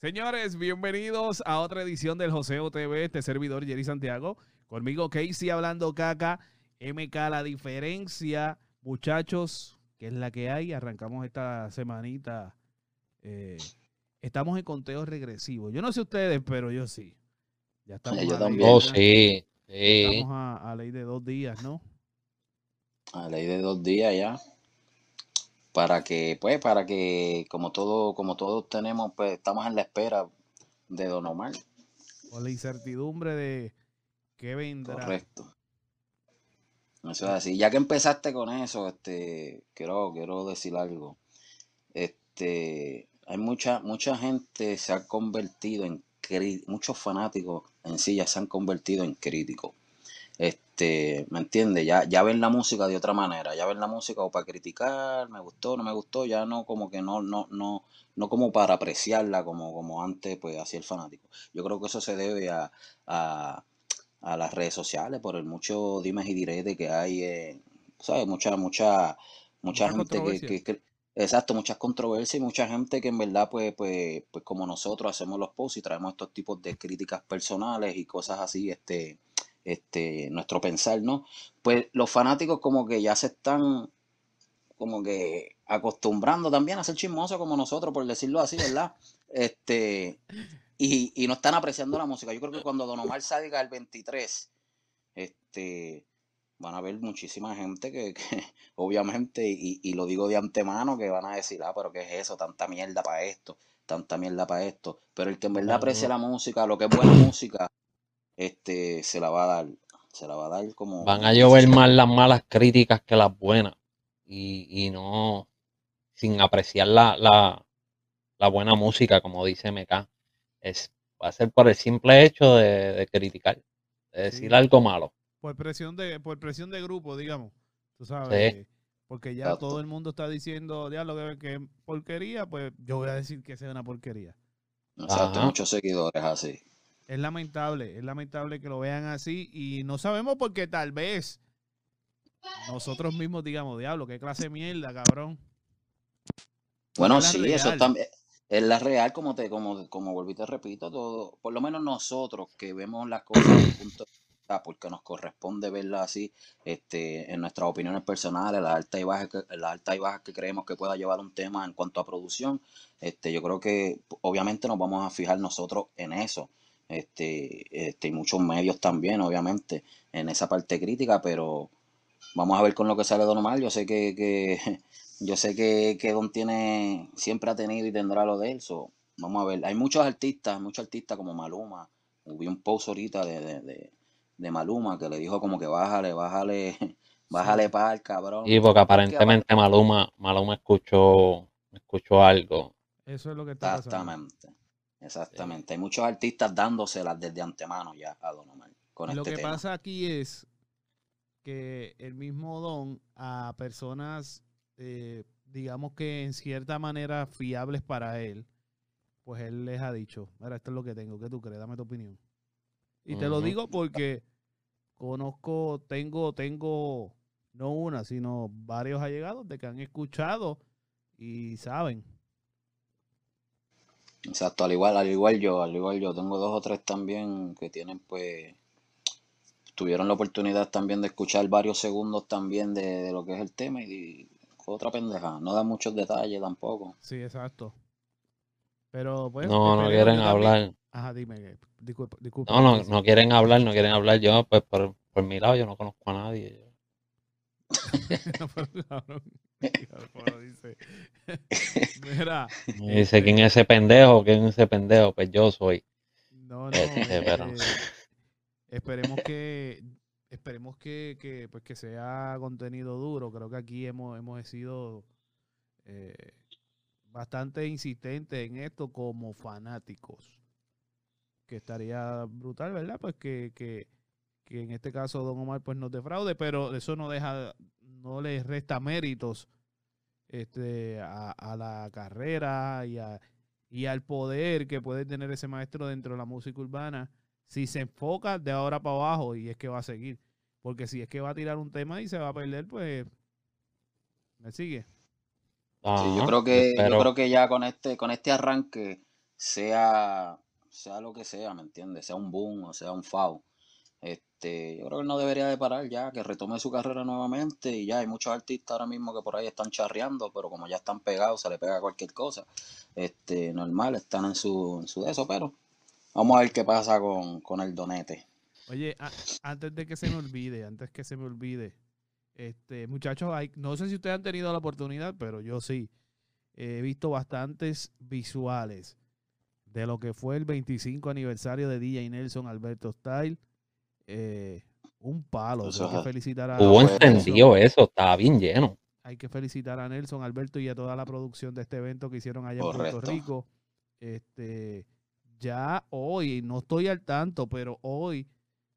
Señores, bienvenidos a otra edición del Joseo TV, este servidor Jerry Santiago. Conmigo Casey hablando caca, MK la diferencia. Muchachos, ¿qué es la que hay? Arrancamos esta semanita. Eh, estamos en conteo regresivo. Yo no sé ustedes, pero yo sí. Ya estamos. Yo también. Oh, sí. Estamos a, a ley de dos días, ¿no? A ley de dos días ya para que, pues, para que como todo, como todos tenemos, pues estamos en la espera de Don Omar. Con la incertidumbre de qué vendrá. Correcto. Eso es así. Ya que empezaste con eso, este, quiero, quiero decir algo. Este, hay mucha, mucha gente se ha convertido en muchos fanáticos en sí ya se han convertido en críticos. Este, ¿me entiendes? Ya, ya ven la música de otra manera, ya ven la música o para criticar, me gustó, no me gustó, ya no como que no, no, no, no como para apreciarla como, como antes, pues hacía el fanático. Yo creo que eso se debe a, a, las redes sociales, por el mucho dimes y diretes que hay, ¿sabes? Mucha, mucha, mucha, gente que, exacto, muchas controversias y mucha gente que en verdad, pues, pues, pues como nosotros hacemos los posts y traemos estos tipos de críticas personales y cosas así, este, este, nuestro pensar, ¿no? Pues los fanáticos como que ya se están como que acostumbrando también a ser chismosos como nosotros, por decirlo así, ¿verdad? Este, y, y no están apreciando la música. Yo creo que cuando Don Omar salga el 23, este, van a haber muchísima gente que, obviamente, y, y, lo digo de antemano, que van a decir, ah, pero ¿qué es eso? Tanta mierda para esto, tanta mierda para esto. Pero el que en verdad aprecia la música, lo que es buena música, este, se la va a dar. Se la va a dar como. Van a llover más las malas críticas que las buenas. Y, y no. Sin apreciar la, la, la, buena música, como dice MK. Es, va a ser por el simple hecho de, criticar. De decir algo malo. Por presión de, por presión de grupo, digamos. Tú sabes. Porque ya todo el mundo está diciendo, ya lo que, que porquería, pues yo voy a decir que sea una porquería. Exacto, muchos seguidores así. Es lamentable, es lamentable que lo vean así y no sabemos porque tal vez nosotros mismos digamos, diablo, qué clase de mierda, cabrón. Bueno, sí, eso también es la real, como te, como, como volví te repito, todo, por lo menos nosotros que vemos las cosas punto porque nos corresponde verlas así, este, en nuestras opiniones personales, las altas y bajas que, las altas y bajas que creemos que pueda llevar un tema en cuanto a producción, este, yo creo que obviamente nos vamos a fijar nosotros en eso este, este, y muchos medios también, obviamente, en esa parte crítica, pero vamos a ver con lo que sale Don Omar. Yo sé que, que yo sé que, que, Don tiene, siempre ha tenido y tendrá lo de él. vamos a ver. Hay muchos artistas, muchos artistas como Maluma. Hubo un post ahorita de, de, de, Maluma que le dijo como que bájale, bájale, bájale para el cabrón. Y porque aparentemente Maluma, Maluma escuchó, escuchó algo. Eso es lo que está Exactamente. Exactamente. Hay muchos artistas dándoselas desde antemano ya a Don Omar. Con Lo este que pasa aquí es que el mismo Don a personas, eh, digamos que en cierta manera fiables para él, pues él les ha dicho, mira, esto es lo que tengo, ¿qué tú crees? Dame tu opinión. Y te lo digo porque conozco, tengo, tengo, no una, sino varios allegados de que han escuchado y saben Exacto, al igual, al igual yo, al igual yo, tengo dos o tres también que tienen pues, tuvieron la oportunidad también de escuchar varios segundos también de, lo que es el tema y, otra pendeja, no da muchos detalles tampoco. Sí, exacto. Pero pues... No, no quieren hablar. Ajá, dime, disculpa, No, no, no quieren hablar, no quieren hablar. Yo, pues por, por mi lado, yo no conozco a nadie. dice, Mira, dice quién es ese pendejo, quién es ese pendejo, pues yo soy. No, no. Este, eh, esperemos que esperemos que, que, pues que sea contenido duro. Creo que aquí hemos, hemos sido eh, bastante insistentes en esto como fanáticos. Que estaría brutal, ¿verdad? Pues que, que que en este caso Don Omar pues nos defraude, pero eso no deja, no le resta méritos este, a, la carrera y, y al poder que puede tener ese maestro dentro de la música urbana si se enfoca de ahora para abajo y es que va a seguir. Porque si es que va a tirar un tema y se va a perder, pues me sigue. yo creo que yo creo que ya con este con este arranque sea, sea lo que sea, ¿me entiendes? Sea un boom o sea un foul. Este, yo creo que no debería de parar ya, que retome su carrera nuevamente y ya hay muchos artistas ahora mismo que por ahí están charreando, pero como ya están pegados, se le pega cualquier cosa. Este, normal, están en su, en su de eso, pero vamos a ver qué pasa con, con el donete. Oye, antes de que se me olvide, antes que se me olvide, este, muchachos, hay, no sé si ustedes han tenido la oportunidad, pero yo sí. He visto bastantes visuales de lo que fue el 25 aniversario de DJ Nelson Alberto Style eh, un palo. hay que felicitar a Hubo encendido eso, estaba bien lleno. Hay que felicitar a Nelson, Alberto y a toda la producción de este evento que hicieron allá en Puerto Rico. Este, ya hoy, no estoy al tanto, pero hoy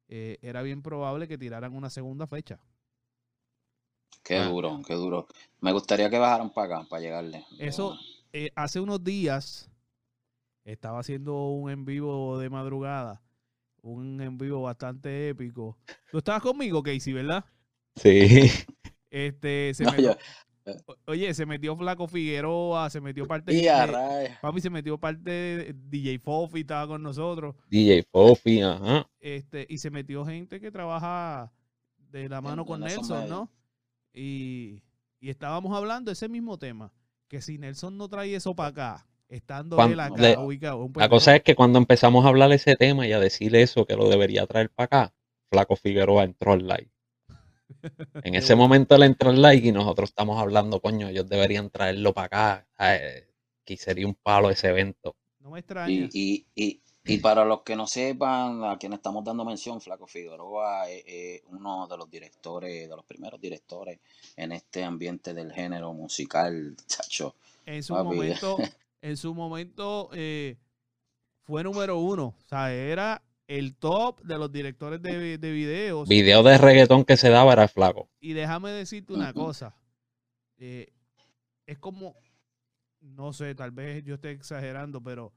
eh, era bien probable que tiraran una segunda fecha. Qué ah. duro, qué duro. Me gustaría que bajaran para acá, para llegarle. Eso, eh, hace unos días estaba haciendo un en vivo de madrugada un en vivo bastante épico. Tú estabas conmigo, Casey, ¿verdad? Sí. Este, se metió, oye, se metió Flaco Figueroa, se metió parte de, papi se metió parte de DJ Fofi, estaba con nosotros. DJ Fofi, ajá. Este, y se metió gente que trabaja de la mano con Nelson, ¿no? Y, y estábamos hablando de ese mismo tema, que si Nelson no trae eso para acá, estando él acá ubicado. la cosa es que cuando empezamos a hablar de ese tema y a decir eso, que lo debería traer para acá, Flaco Figueroa entró al live. En ese momento él entró al live y nosotros estamos hablando, coño, ellos deberían traerlo para acá. que sería un palo ese evento. No me extraña. Y, y, y, para los que no sepan, a quien estamos dando mención, Flaco Figueroa es, uno de los directores, de los primeros directores en este ambiente del género musical, chacho. En su momento, en su momento eh, fue número uno. O sea, era el top de los directores de, de videos. Video de reggaetón que se daba era flaco. Y déjame decirte una cosa. Eh, es como, no sé, tal vez yo esté exagerando, pero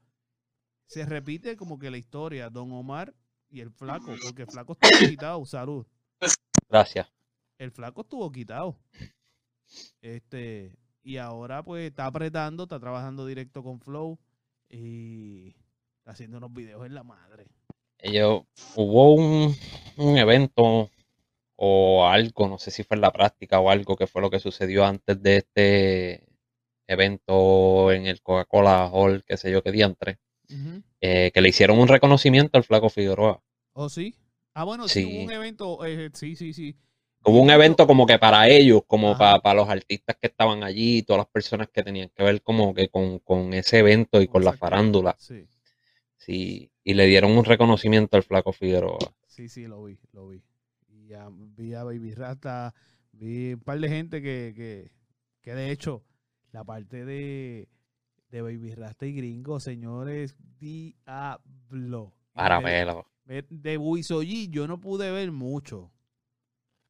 se repite como que la historia, Don Omar y el flaco, porque el flaco estuvo quitado, salud. Gracias. El flaco estuvo quitado. Este, y ahora pues está apretando, está trabajando directo con Flow y está haciendo unos videos en la madre. Ellos, hubo un, evento o algo, no sé si fue en la práctica o algo que fue lo que sucedió antes de este evento en el Coca-Cola Hall, qué sé yo, qué diantre, eh, que le hicieron un reconocimiento al Flaco Figueroa. ¿Oh, sí? Ah, bueno, sí, hubo un evento, eh, sí, sí, sí. Hubo un evento como que para ellos, como para, los artistas que estaban allí, todas las personas que tenían que ver como que con, ese evento y con la farándula. Sí. Sí, y le dieron un reconocimiento al Flaco Figueroa. Sí, sí, lo vi, lo vi. Y vi a Baby Rasta, vi un par de gente que, que, de hecho, la parte de, de Baby Rasta y Gringo, señores, diablo. Para. De, de yo no pude ver mucho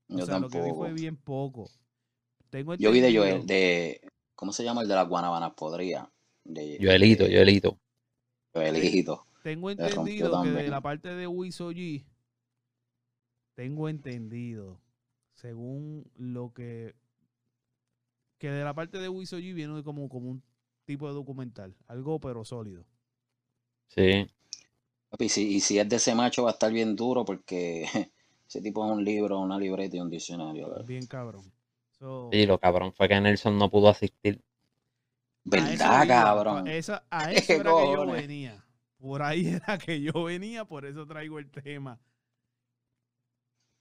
yo tampoco. Lo que vi fue bien poco. yo vi de Joel, de. ¿Cómo se llama el de las guanabanas? Podría. De, Joelito, Joelito. Joelito. Tengo entendido que de la parte de Wisoji, tengo entendido, según lo que. Que de la parte de Wisoji viene como, como un tipo de documental. Algo pero sólido. Sí. Y si, y si es de ese macho va a estar bien duro porque Ese tipo es un libro, una libreta y un diccionario. Bien cabrón. sí, lo cabrón fue que Nelson no pudo asistir. ¿Verdad, cabrón? Esa, a eso era que yo venía. Por ahí era que yo venía, por eso traigo el tema.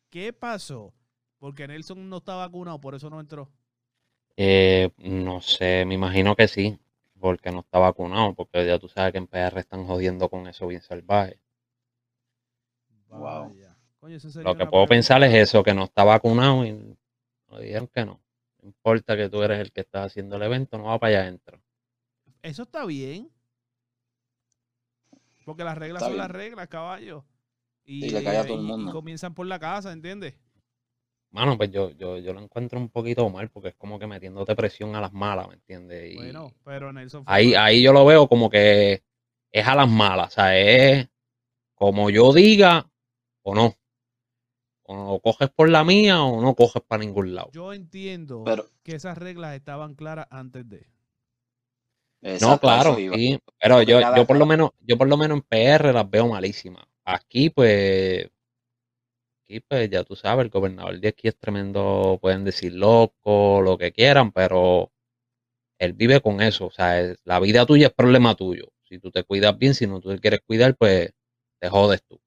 ¿Qué pasó? Porque Nelson no está vacunado, por eso no entró. Eh, no sé, me imagino que sí, porque no está vacunado, porque ya tú sabes que en PR están jodiendo con eso bien salvaje. Wow. Lo que puedo pensar es eso, que no está vacunado y nos dijeron que no. No importa que tú eres el que está haciendo el evento, no va para allá adentro. Eso está bien. Porque las reglas son las reglas, caballo. Y, le cae a todo el mundo. comienzan por la casa, ¿entiendes? Mano, pues yo, yo, yo lo encuentro un poquito mal porque es como que metiéndote presión a las malas, ¿me entiendes? Y bueno, pero Nelson. Ahí, ahí yo lo veo como que es a las malas, o sea, es como yo diga o no. O coges por la mía o no coges para ningún lado. Yo entiendo que esas reglas estaban claras antes de. no, claro, sí, pero yo, yo por lo menos, yo por lo menos en PR las veo malísimas. Aquí, pues, aquí, pues, ya tú sabes, el gobernador de aquí es tremendo, pueden decir loco, lo que quieran, pero él vive con eso. O sea, la vida tuya es problema tuyo. Si tú te cuidas bien, si no tú te quieres cuidar, pues te jodes tú.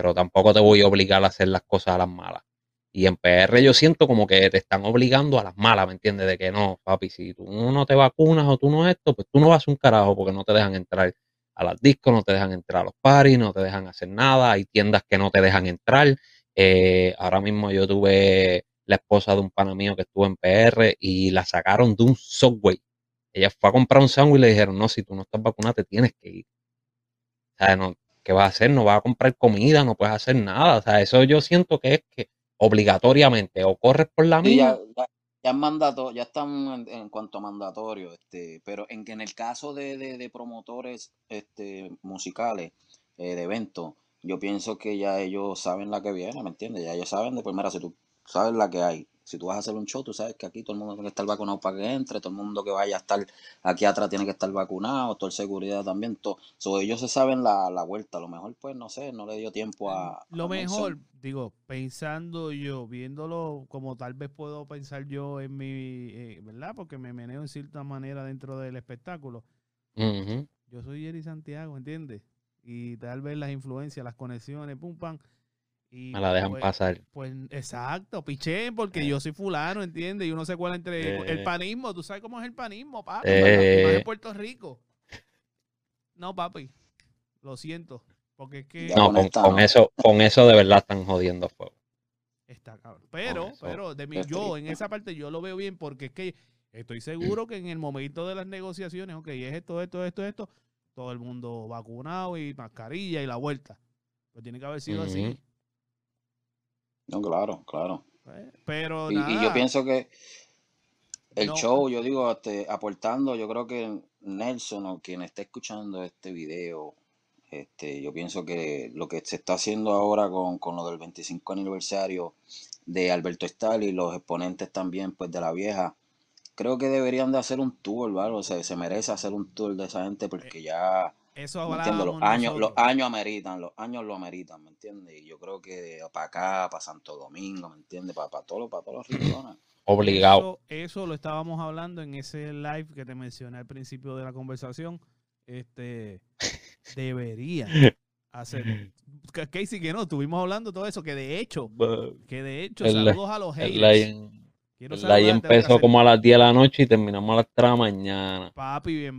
Pero tampoco te voy a obligar a hacer las cosas a las malas. Y en PR yo siento como que te están obligando a las malas, ¿me entiendes? De que no, papi, si tú no te vacunas o tú no esto, pues tú no vas a un carajo porque no te dejan entrar a las discos, no te dejan entrar a los paris, no te dejan hacer nada, hay tiendas que no te dejan entrar. Eh, ahora mismo yo tuve la esposa de un pana mío que estuvo en PR y la sacaron de un subway. Ella fue a comprar un sándwich y le dijeron, no, si tú no estás vacunada te tienes que ir. O sea, no, ¿qué vas a hacer? No vas a comprar comida, no puedes hacer nada. O sea, eso yo siento que es que obligatoriamente o corres por la mía. Ya, ya, mandato, ya están en, cuanto a mandatorio, este, pero en que en el caso de, de, promotores este, musicales, eh, de eventos, yo pienso que ya ellos saben la que viene, ¿me entiendes? Ya ellos saben de primera, si tú sabes la que hay, si tú vas a hacer un show, tú sabes que aquí todo el mundo tiene que estar vacunado para que entre, todo el mundo que vaya a estar aquí atrás tiene que estar vacunado, toda el seguridad también, todo. ellos se saben la, vuelta, a lo mejor pues no sé, no le dio tiempo a... Lo mejor, digo, pensando yo, viéndolo como tal vez puedo pensar yo en mi, eh, ¿verdad? Porque me meneo en cierta manera dentro del espectáculo. Yo soy Jerry Santiago, ¿entiendes? Y tal vez las influencias, las conexiones, pum, pam me la dejan pues, pasar. Pues exacto, piché, porque yo soy fulano, ¿entiendes? Y uno se cuela entre el panismo, tú sabes cómo es el panismo, papi, eh, en Puerto Rico. No, papi, lo siento, porque es que... No, con, eso, con eso de verdad están jodiendo fuego. Está cabrón. Pero, pero, de mí, yo en esa parte yo lo veo bien porque es que estoy seguro que en el momento de las negociaciones, ok, es esto, esto, esto, esto, todo el mundo vacunado y mascarilla y la vuelta. Pues tiene que haber sido así. No, claro, claro. Pues, pero y, y, yo pienso que el show, yo digo, este, aportando, yo creo que Nelson o quien esté escuchando este video, este, yo pienso que lo que se está haciendo ahora con, con lo del 25 aniversario de Alberto Estal y los exponentes también pues de la vieja, creo que deberían de hacer un tour, ¿vale? O sea, se merece hacer un tour de esa gente porque ya eso Los años, los años ameritan, los años lo ameritan, ¿me entiendes? Y yo creo que para acá, para Santo Domingo, ¿me entiendes? Para, para, todos, para todos los rincones. Obligado. Eso, lo estábamos hablando en ese live que te mencioné al principio de la conversación. Este debería hacer. Casey, que no, estuvimos hablando todo eso, que de hecho, que de hecho, saludos a los haters. El empezó como a las 10 de la noche y terminamos a las 3 de la mañana. Papi, bien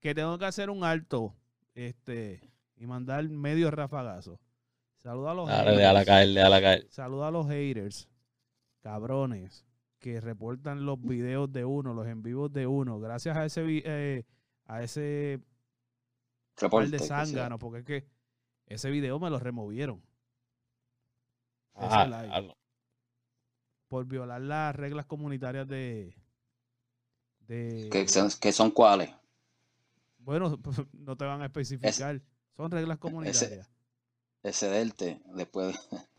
que tengo que hacer un alto este y mandar medio rafagazo. Saluda a los haters. Saluda a los haters, cabrones, que reportan los videos de uno, los en vivos de uno. Gracias a ese eh, a ese Reporte, de zángano, porque es que ese video me lo removieron. Ah, por violar las reglas comunitarias de, de ¿Qué son cuáles? Bueno, no te van a especificar. Son reglas comunitarias. Excederte después.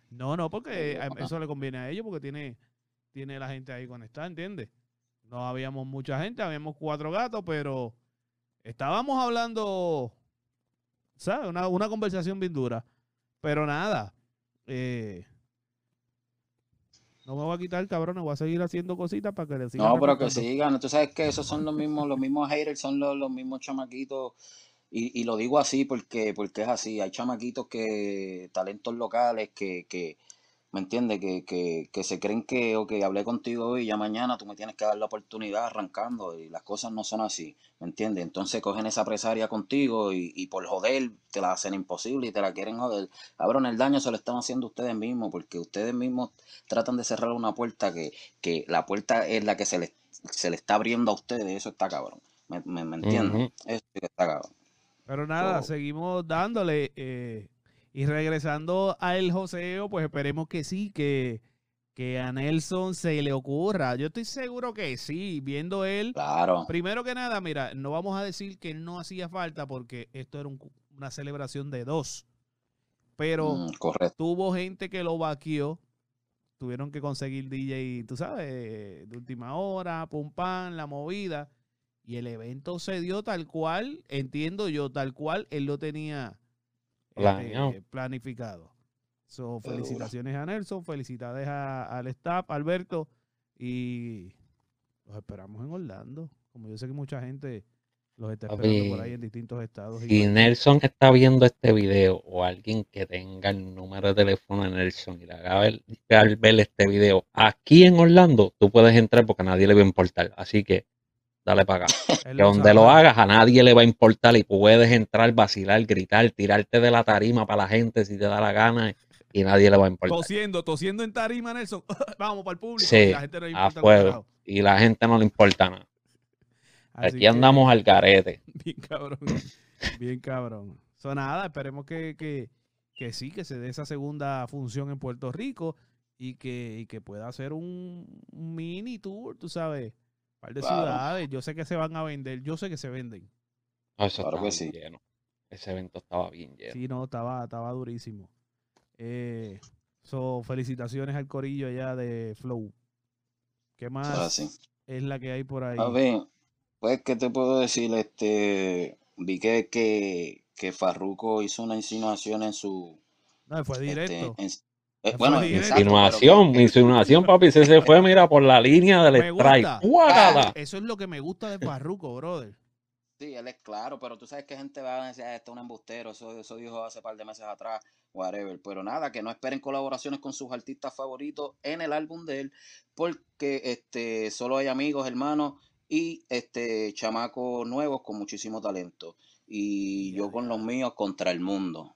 No, no, porque eso le conviene a ellos porque tiene, tiene la gente ahí conectada, ¿entiendes? No habíamos mucha gente, habíamos cuatro gatos, pero estábamos hablando, ¿sabes? Una, una conversación bien dura. Pero nada, eh, no me voy a quitar, cabrón, voy a seguir haciendo cositas para que le sigan. No, pero que sigan. Tú sabes que esos son los mismos, los mismos haters, son los, los mismos chamaquitos. Y, y, lo digo así porque, porque es así. Hay chamaquitos que, talentos locales que, que, ¿me entiendes? Que, que, que se creen que, ok, hablé contigo hoy y ya mañana tú me tienes que dar la oportunidad arrancando y las cosas no son así, ¿me entiendes? Entonces cogen esa presaria contigo y, y por joder te la hacen imposible y te la quieren joder. Cabrón, el daño se lo están haciendo ustedes mismos porque ustedes mismos tratan de cerrar una puerta que, que la puerta es la que se les, se le está abriendo a ustedes, eso está cabrón, ¿me, me, entiendes? Eso está cabrón. Pero nada, seguimos dándole... Eh y regresando al joseo, pues esperemos que sí, que, que a Nelson se le ocurra. Yo estoy seguro que sí, viendo él. Claro. Primero que nada, mira, no vamos a decir que no hacía falta porque esto era una celebración de dos. Pero mm, tuvo gente que lo vaqueó. Tuvieron que conseguir DJ, tú sabes, de última hora, pum pam, la movida. Y el evento se dio tal cual, entiendo yo, tal cual él lo tenía este, planificado. So, felicitaciones a Nelson, felicidades a- al staff, Alberto, y los esperamos en Orlando. Como yo sé que mucha gente los está Papi, esperando por ahí en distintos estados. Si igual. Nelson está viendo este video o alguien que tenga el número de teléfono de Nelson y le haga ver, ver- ver este video aquí en Orlando, tú puedes entrar porque a nadie le va a importar. Así que dale para acá. Que donde lo hagas a nadie le va a importar y puedes entrar, vacilar, gritar, tirarte de la tarima para la gente si te da la gana y nadie le va a importar. Tosiendo, tosiendo en tarima, Nelson. Vamos para el público. Sí, y la gente no le a fuego. Y la gente no le importa nada. Así Aquí que, andamos al garete. Bien cabrón. Bien cabrón. So, nada, esperemos que, que, que sí, que se dé esa segunda función en Puerto Rico y que, y que pueda hacer un mini tour, tú sabes. Un par de Claro. ciudades. Yo sé que se van a vender. Yo sé que se venden. No, eso Claro que sí. lleno. Ese evento estaba bien lleno. Sí, no, estaba, estaba durísimo. Eh, so, felicitaciones al corillo allá de Flow. ¿Qué más es así. es la que hay por ahí? A ver, pues, ¿qué te puedo decir? Este, vi que, que, que Farruko hizo una insinuación en su, No, fue este, directo. en- eh, bueno, exacto, pero Insinuación, insinuación, papi. Se fue, mira, por la línea del Me strike. gusta. ¡Guácala! Eso es lo que me gusta de Parruco, brother. Sí, él es claro, pero tú sabes que gente va a decir, ah, este es un embustero, eso, eso dijo hace par de meses atrás, whatever. Pero nada, que no esperen colaboraciones con sus artistas favoritos en el álbum de él, porque este solo hay amigos, hermanos y este chamacos nuevos con muchísimo talento. Y Ya, yo con los míos contra el mundo,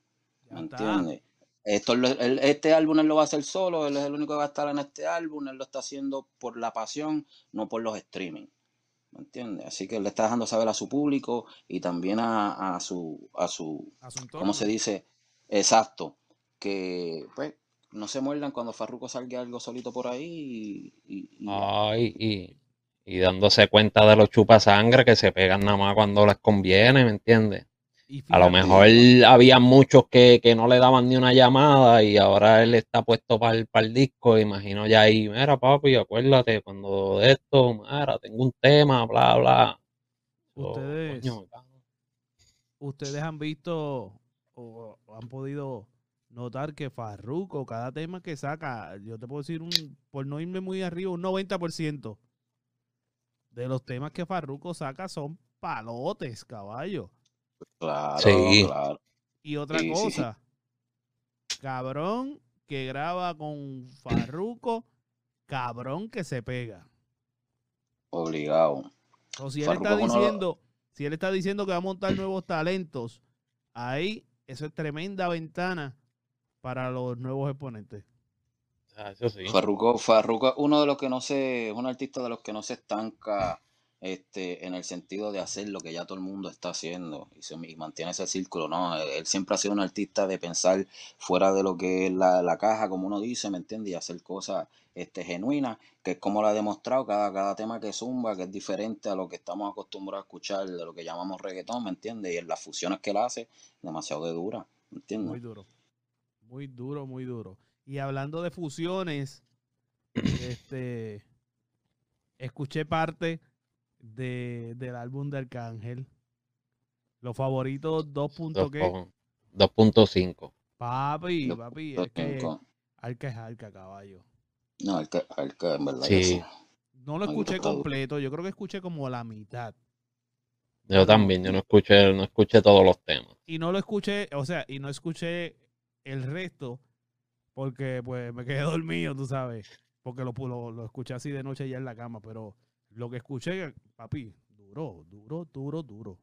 ¿me entiendes? Esto, es lo- él- este álbum él lo va a hacer solo, él es el único que va a estar en este álbum, él lo está haciendo por la pasión, no por los streaming. ¿Me entiendes? Así que él le está dejando saber a su público y también a, a su, a su, A su ¿cómo se dice? Exacto, que pues no se muerdan cuando Farruko salga algo solito por ahí y, y- y ya. Ay, y, y dándose cuenta de los chupasangre que se pegan nada más cuando les conviene, ¿me entiendes? A lo mejor había muchos que, que no le daban ni una llamada y ahora él está puesto para el, para el disco. Imagino ya ahí, mira papi, acuérdate cuando de esto, mira, tengo un tema, bla, bla. Ustedes- coño, ustedes han visto o, o han podido notar que Farruko, cada tema que saca, yo te puedo decir, un, por no irme muy arriba, un 90% de los temas que Farruko saca son palotes, caballo. Claro, Sí. claro. Y otra Sí, sí. cosa, cabrón que graba con Farruko, cabrón que se pega. Obligado. O si él Farruko está diciendo, si él está diciendo que va a montar nuevos talentos, ahí eso es tremenda ventana para los nuevos exponentes. ah, Eso sí. Farruko, Farruko uno de los que no se, es un artista de los que no se estanca este, en el sentido de hacer lo que ya todo el mundo está haciendo y, se, y mantiene ese círculo, ¿no? Él, él siempre ha sido un artista de pensar fuera de lo que es la, la caja, como uno dice, ¿me entiendes? Y hacer cosas este, genuinas, que es como lo ha demostrado cada, cada tema que zumba, que es diferente a lo que estamos acostumbrados a escuchar, de lo que llamamos reggaetón, ¿me entiendes? Y en las fusiones que él hace, demasiado de dura, ¿me entiendes? Muy duro. Muy duro, muy duro. Y hablando de fusiones, este escuché parte de, del álbum de Arcángel. Los favoritos 2. punto qué? 2.5. Papi, papi, es que. Arca es Arca, caballo. No, el que en verdad Sí. No lo escuché completo, yo creo que escuché como la mitad. Yo también, yo no escuché, no escuché todos los temas. Y no lo escuché, o sea, y no escuché el resto porque pues me quedé dormido, tú sabes. Porque lo, lo, lo escuché así de noche ya en la cama, pero lo que escuché, papi, duro, duro, duro, duro.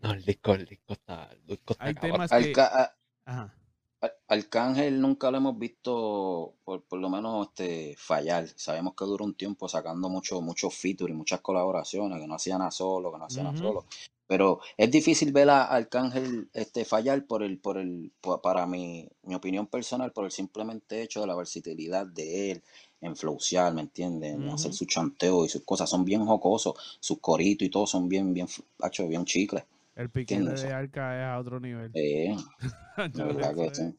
No, el disco, el disco está, el disco está Hay temas que... Alca- a- Ajá. Al- Arcángel nunca lo hemos visto, por, por lo menos, este, fallar. Sabemos que duró un tiempo sacando mucho, muchos features y muchas colaboraciones, que no hacían a solo, que no hacían a Ujú. solo. Pero es difícil ver a Arcángel este, fallar por el, por el, por- para mi, mi opinión personal, por el simplemente hecho de la versatilidad de él en flowsear, ¿me entiendes? En hacer su chanteo y sus cosas. Son bien jocosos, sus coritos y todo son bien, bien, hacho, bien chicles. El piquete ¿Entiendes? de Arca es a otro nivel. Eh, de verdad que sí.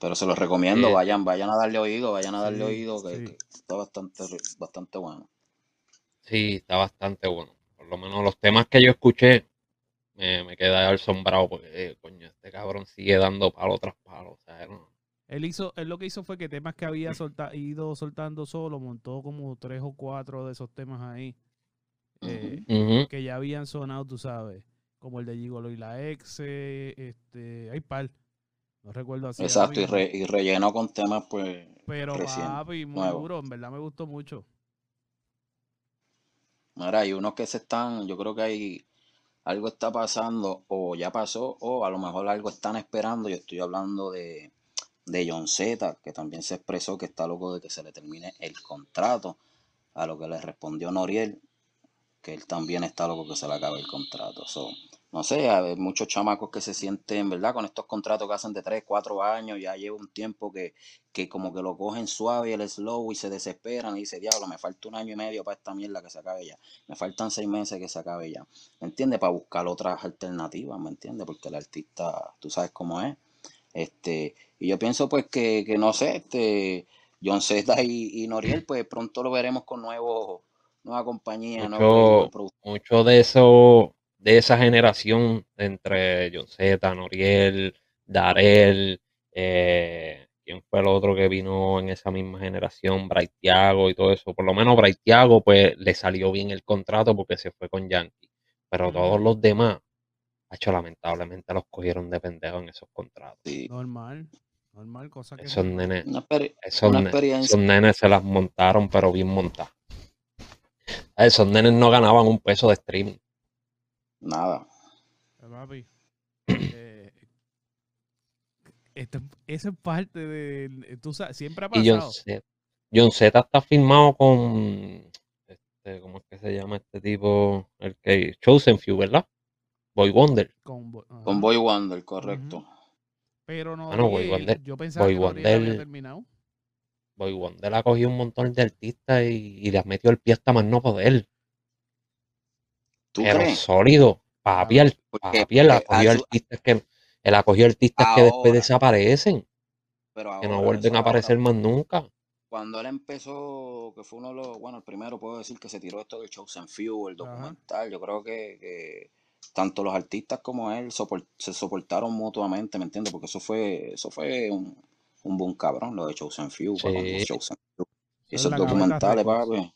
Pero se los recomiendo, Eh, vayan, vayan a darle oído, vayan a darle Sí, oído, que, sí. que está bastante, bastante bueno. Sí, está bastante bueno. por lo menos los temas que yo escuché, me, me quedé asombrado porque, eh, coño, este cabrón sigue dando palo tras palo. O sea, no. Él hizo, él lo que hizo fue que temas que había solta, ido soltando solo, montó como tres o cuatro de esos temas ahí. eh, que ya habían sonado, tú sabes, como el de Gigolo y la ex, este, hay par, no recuerdo así. Exacto, y, re- y rellenó con temas, pues, Pero recién, papi, muy nuevo. duro, en verdad me gustó mucho. Mira, hay unos que se están, yo creo que hay algo está pasando, o ya pasó, o a lo mejor algo están esperando. Yo estoy hablando de, de John Z, que también se expresó que está loco de que se le termine el contrato, a lo que le respondió Noriel, que él también está loco que se le acabe el contrato. So, no sé, hay muchos chamacos que se sienten, ¿verdad? Con estos contratos que hacen de 3, 4 años, ya lleva un tiempo que, que como que lo cogen suave el slow y se desesperan y dicen, diablo, me falta un año y medio para esta mierda que se acabe ya. Me faltan seis meses que se acabe ya. ¿Me entiendes? Para buscar otras alternativas, ¿me entiendes? Porque el artista, tú sabes cómo es. Este, y yo pienso pues que, que no sé, este, John Z y, y Noriel, pues pronto lo veremos con nuevos, nueva compañía, Mucho, mucho de eso, de esa generación entre John Z, Noriel, Darel, eh, ¿quién fue el otro que vino en esa misma generación? Braithiago y todo eso. Por lo menos Braithiago, pues le salió bien el contrato porque se fue con Yankee. Pero todos los demás, hecho, lamentablemente los cogieron de pendejo en esos contratos. Sí, Normal, normal, cosa que es Esos nenes, una, esos, una ne- experiencia, esos nenes se las montaron, pero bien montadas. Esos nenes no ganaban un peso de streaming. nada. Eh, Papi, eh, esto- eso es parte de, tú sabes, siempre ha Y John pasado. Z, John Z está firmado con, este, ¿cómo es que se llama este tipo? El que, Chosen Few, ¿verdad? Boy Wonder. Con, Bo- Con ajá. Boy Wonder, correcto. Pero no, Bueno, Boy Wonder, yo pensaba Boy que Noriel había Wonder, terminado. Boy Wonder ha cogido un montón de artistas y, y le ha metido el pie hasta más no poder. ¿Tú Pero crees? sólido, papi, al- Porque, papi, él ha porque a cogido su- artistas que, él ha cogido artistas que después desaparecen, pero que no vuelven a ahora, aparecer más nunca. cuando él empezó, que fue uno de los, bueno, el primero puedo decir que se tiró esto del Chosen Few, el Ajá. documental, yo creo que, que tanto los artistas como él se soportaron mutuamente, ¿me entiendes? Porque eso fue, eso fue un, un boom cabrón, lo de Chosen Few, Sí, Chosen es esos documentales, papi,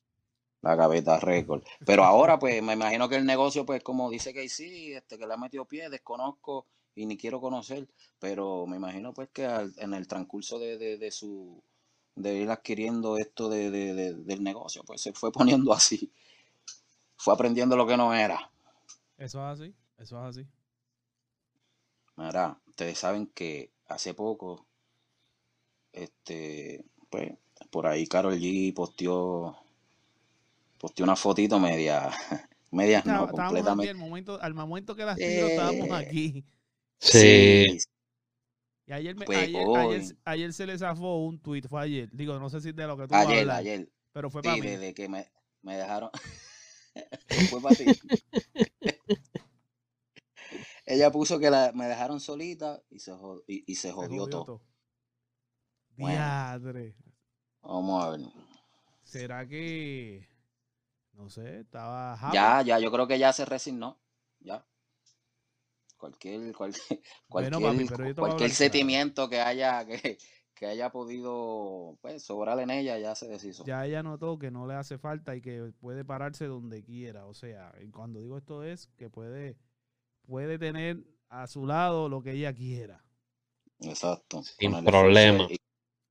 la gaveta récord. Pero ahora, pues, me imagino que el negocio, pues, como dice que sí, este, que le ha metido pie, desconozco y ni quiero conocer, pero me imagino, pues, que al- en el transcurso de, de, de su de ir adquiriendo esto de, de- de- del negocio, pues se fue poniendo así, fue aprendiendo lo que no era. Eso es así, eso es así. Mira, ustedes saben que hace poco, este, pues, por ahí Carol G posteó, posteó una fotito media, medias no, estábamos aquí, completamente. al momento, al momento que las tiro, estábamos Eh, aquí. sí, sí, Y ayer, me- pues ayer, ayer, ayer se le zafó un tweet, fue ayer. Digo, no sé si de lo que tú vas a ayer, hablar, ayer, pero fue para sí, mí. desde que me, me dejaron, fue para ti. Ella puso que la, me dejaron solita y se, jod- y, y se Se jodió todo. todo. Bueno, Diadre. vamos a ver. ¿Será que, no sé, estaba happy? Ya, ya, yo creo que ya se resignó. Ya. Cualquier, cualquier, cualquier sentimiento que haya, que, que haya podido, pues, sobrar en ella, ya se deshizo. Ya ella notó que no le hace falta y que puede pararse donde quiera. O sea, cuando digo esto es que puede, puede tener a su lado lo que ella quiera. Exacto. sin el problema.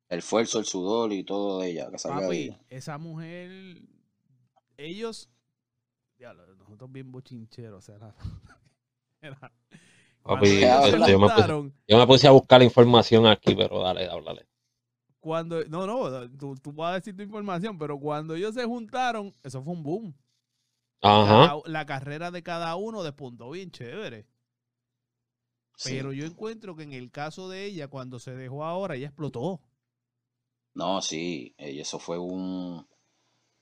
el esfuerzo, el sudor y todo de ella, que salga de Papi, ella. esa mujer, ellos, ya, nosotros bien bochincheros, o sea, era- era- Papi, habla. yo me, puse, juntaron, yo me puse a buscar la información aquí, pero dale, háblale. cuando, no, no, tú, tú vas a decir tu información, pero cuando ellos se juntaron, eso fue un boom. Ajá. La carrera de cada uno despuntó bien chévere. Sí. Pero yo encuentro que en el caso de ella, cuando se dejó ahora, ella explotó. No, sí, eh, eso fue un,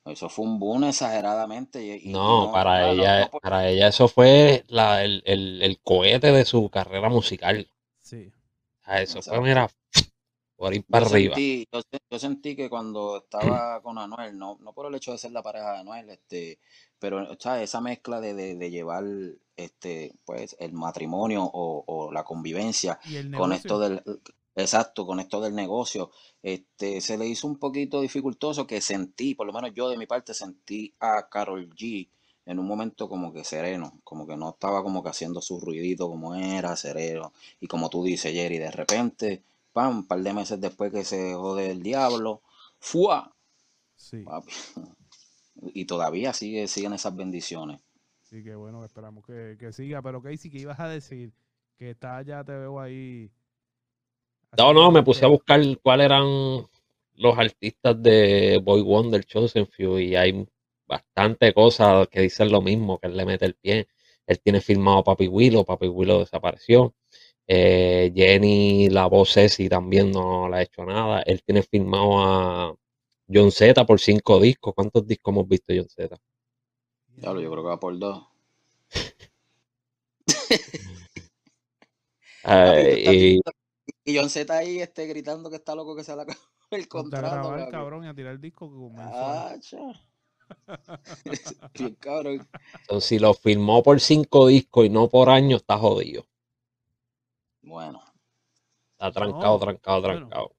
eso fue un boom exageradamente. Y, No, para no- ella, no por- para ella eso fue la, el, el, el cohete de su carrera musical. Sí. Sea, eso fue, Exacto. mira, por ir para Yo arriba. sentí, yo, se- yo sentí que cuando estaba con Anuel, no, no por el hecho de ser la pareja de Anuel, este, pero o sea, esa mezcla de, de, de llevar este, pues, el matrimonio o, o la convivencia Y el con esto del, exacto, con esto del negocio, este, se le hizo un poquito dificultoso que sentí, por lo menos yo de mi parte sentí a Carol G en un momento como que sereno, como que no estaba como que haciendo su ruidito como era, sereno, y como tú dices, Jerry, de repente, pam, un par de meses después que se jode el diablo, ¡fua! Sí, papi, y todavía sigue, siguen esas bendiciones. sí, que bueno, esperamos que, que siga. Pero Casey, ¿qué ibas a decir? Que está ya, te veo ahí. No, no, me puse a buscar cuáles eran los artistas de Boy Wonder, Chosen Few, y hay bastante cosas que dicen lo mismo, que él le mete el pie. Él tiene firmado a Papi Willow, Papi Willow desapareció. Eh, Jenny, la voz Ceci también no le ha hecho nada. Él tiene firmado a John Z por cinco discos. ¿Cuántos discos hemos visto John Z? Diablo, yo creo que va por dos. Y y John Z ahí este, gritando que está loco que se acabó el a contrato, grabar, papi. cabrón, y a tirar el disco que. Ah. Bien cabrón. entonces, si lo firmó por cinco discos y no por año, está jodido. Bueno, Está trancado, No, trancado, bueno. trancado.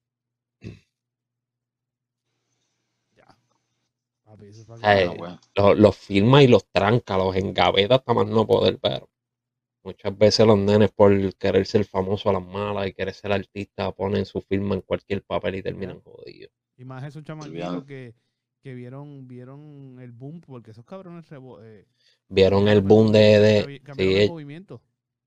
Ya. Papi, eso Eh. Los, los firma y los tranca, los engaveta hasta más no poder, pero muchas veces los nenes por querer ser famoso a las malas y querer ser artista ponen su firma en cualquier papel y terminan jodidos. Y más esos chamaquitos que, que vieron, vieron el boom, porque esos cabrones rebo- eh, Vieron el boom de, de sí, cambiaron el movimiento.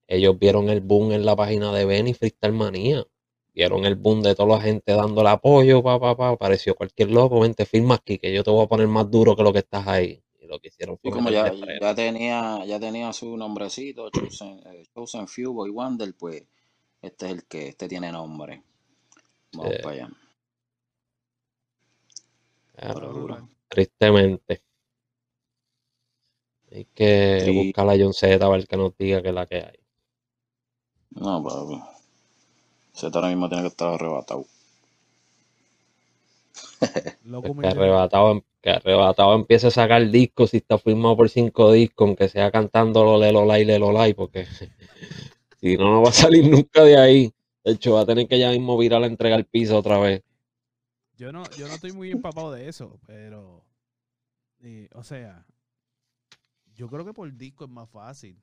ellos vieron el boom en la página de Benny Freestyle Manía. Vieron el boom de toda la gente dándole apoyo, pa, pa, pa. Apareció cualquier loco, vente, firma aquí, que yo te voy a poner más duro que lo que estás ahí. Lo que hicieron Y fue como ya, ya tenía, ya tenía su nombrecito, Chosen, eh, Chosen Few Boy Wonder, pues este es el que, este tiene nombre. Vamos para allá. Pero, Pero. Brutal. tristemente. Hay que Sí. buscar a John Z a ver que nos diga que es la que hay. No, papi. Z ahora mismo tiene que estar arrebatado. Loco Que arrebatado, que arrebatado empiece a sacar discos si está firmado por cinco discos, aunque sea cantando lo lelolai, lelolai, porque si no, no va a salir nunca de ahí. De hecho, va a tener que ya mismo virar a entregar el piso otra vez. Yo no, yo no estoy muy empapado de eso, pero, eh, o sea, yo creo que por disco es más fácil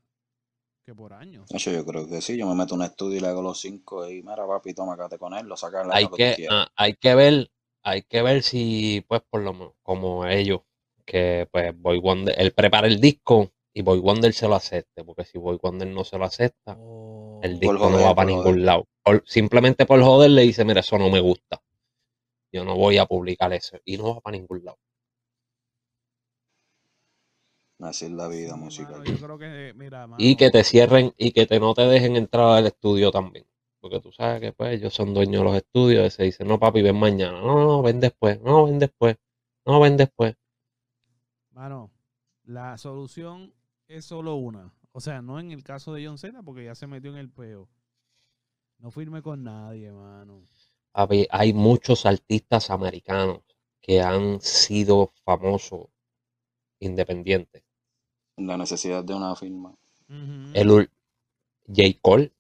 que por años. Eso yo creo que sí. Yo me meto en un estudio y le hago los cinco y mira, papi, toma, quédate con él, lo sacas el Hay año que ah, hay que ver, hay que ver si, pues, por lo menos, como ellos, que pues Boy Wonder, él prepara el disco y Boy Wonder se lo acepte, porque si Boy Wonder no se lo acepta, el disco no va para ningún joder. lado. Por- simplemente por joder le dice, mira, eso no me gusta. Yo no voy a publicar eso. Y no va para ningún lado. Así es la Sí, vida mano, musical. yo creo que, mira, Y que te cierren y que te, no te dejen entrar al estudio también. Porque tú sabes que pues ellos son dueños de los estudios y se dicen, no papi, ven mañana. No, no, ven después. No, ven después. No, ven después. mano, la solución es solo una. O sea, no en el caso de John Cena, porque ya se metió en el peo. No firme con nadie, mano. Hay muchos artistas americanos que han sido famosos independientes. La necesidad de una firma. Ujú. El ul- J. Cole,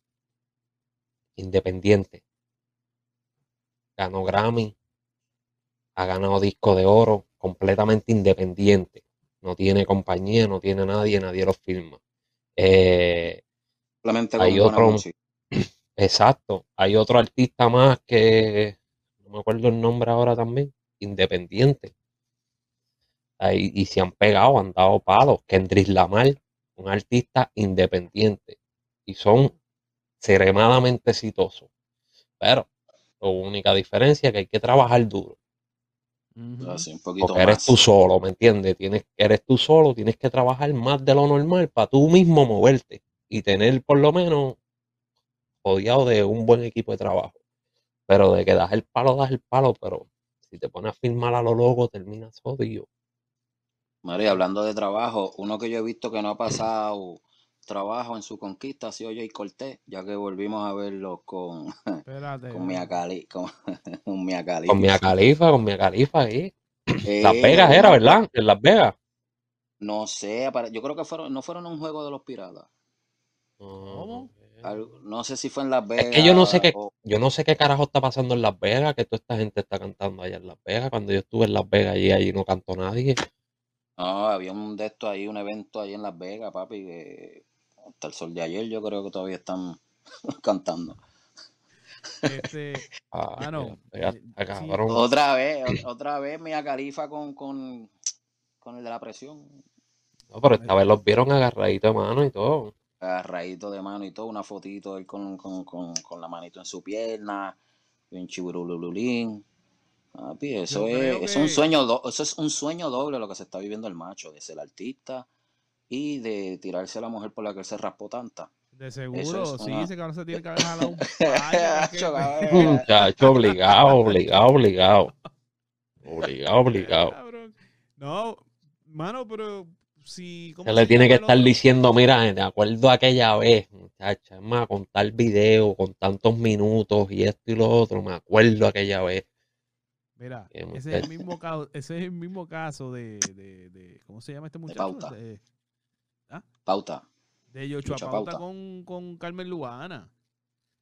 independiente. Ganó Grammy, ha ganado disco de oro, completamente independiente. No tiene compañía, no tiene nadie, nadie lo firma. Eh, hay otro, exacto, hay otro artista más que no me acuerdo el nombre ahora también, independiente. Ahí- y se han pegado, han dado palos. Kendrick Lamar, un artista independiente. Y son extremadamente exitosos. Pero la única diferencia es que hay que trabajar duro. Así, un poquito Porque eres más. tú solo, ¿me entiendes? Tienes, eres tú solo, tienes que trabajar más de lo normal para tú mismo moverte y tener por lo menos rodeado de un buen equipo de trabajo. Pero de que das el palo, das el palo, pero si te pones a firmar a lo loco, terminas jodido. María, hablando de trabajo, uno que yo he visto que no ha pasado trabajos en su conquista ha sido Jay Cortés, ya que volvimos a verlo con, Espérate. con Mia Cali, con, con Mia Khalifa. Con Mia Califa, con Mia Califa ahí. Las Eh, Vegas era, ¿verdad? En Las Vegas. No sé, yo creo que fueron, no fueron un juego de los piratas. ¿Cómo? Algo- no sé si fue en Las Vegas. Es que yo no sé qué, o- yo no sé qué carajo está pasando en Las Vegas, que toda esta gente está cantando allá en Las Vegas. Cuando yo estuve en Las Vegas y allí no cantó nadie. No, había un de estos ahí, un evento ahí en Las Vegas, papi, que hasta el sol de ayer yo creo que todavía están cantando. Este, Ah, Ah, no. sí. Otra vez, otra vez Mia Califa con, con, con el de la presión. No, pero esta vez los vieron agarraditos de mano y todo. agarradito de mano y todo, una fotito él con, con, con, con la manito en su pierna, bien chiburulululín. Papi, eso es, es un sueño, do- eso es un sueño doble lo que se está viviendo el macho, de ser artista y de tirarse a la mujer por la que él se raspó tanta. de seguro, es sí, una- ese cabrón se tiene que haber jalado un cabrón. Muchacho, obligado, obligado, obligado. Obligado, obligado. Cabrón. No, mano, pero si. ¿cómo Se le se tiene que estar otro? diciendo, mira, de acuerdo a aquella vez, muchacha, es más, con tal video, con tantos minutos y esto y lo otro, me acuerdo aquella vez. Mira, ese es el mismo caso, ese es el mismo caso de, de, de- ¿cómo se llama este muchacho? Pauta. De, Pauta. de Yochoa Yochoa Pauta Pauta. con, con Carmen Lubana.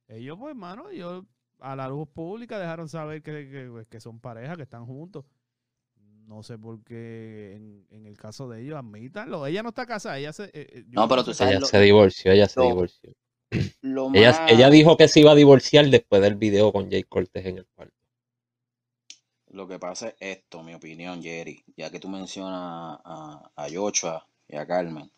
Ellos, pues, hermano, ellos a la luz pública dejaron saber que, que- pues, que son pareja, que están juntos. No sé por qué en, en el caso de ellos, admítanlo. Ella no está casada, ella se... eh, eh, No, pero tú sabes Ella lo- se divorció, ella se lo- divorció. Lo Ella, más- ella dijo que se iba a divorciar después del video con Jay Cortés en el cuarto. Lo que pasa es esto, mi opinión, Jerry, ya que tú mencionas a, a Yochoa y a Carmen.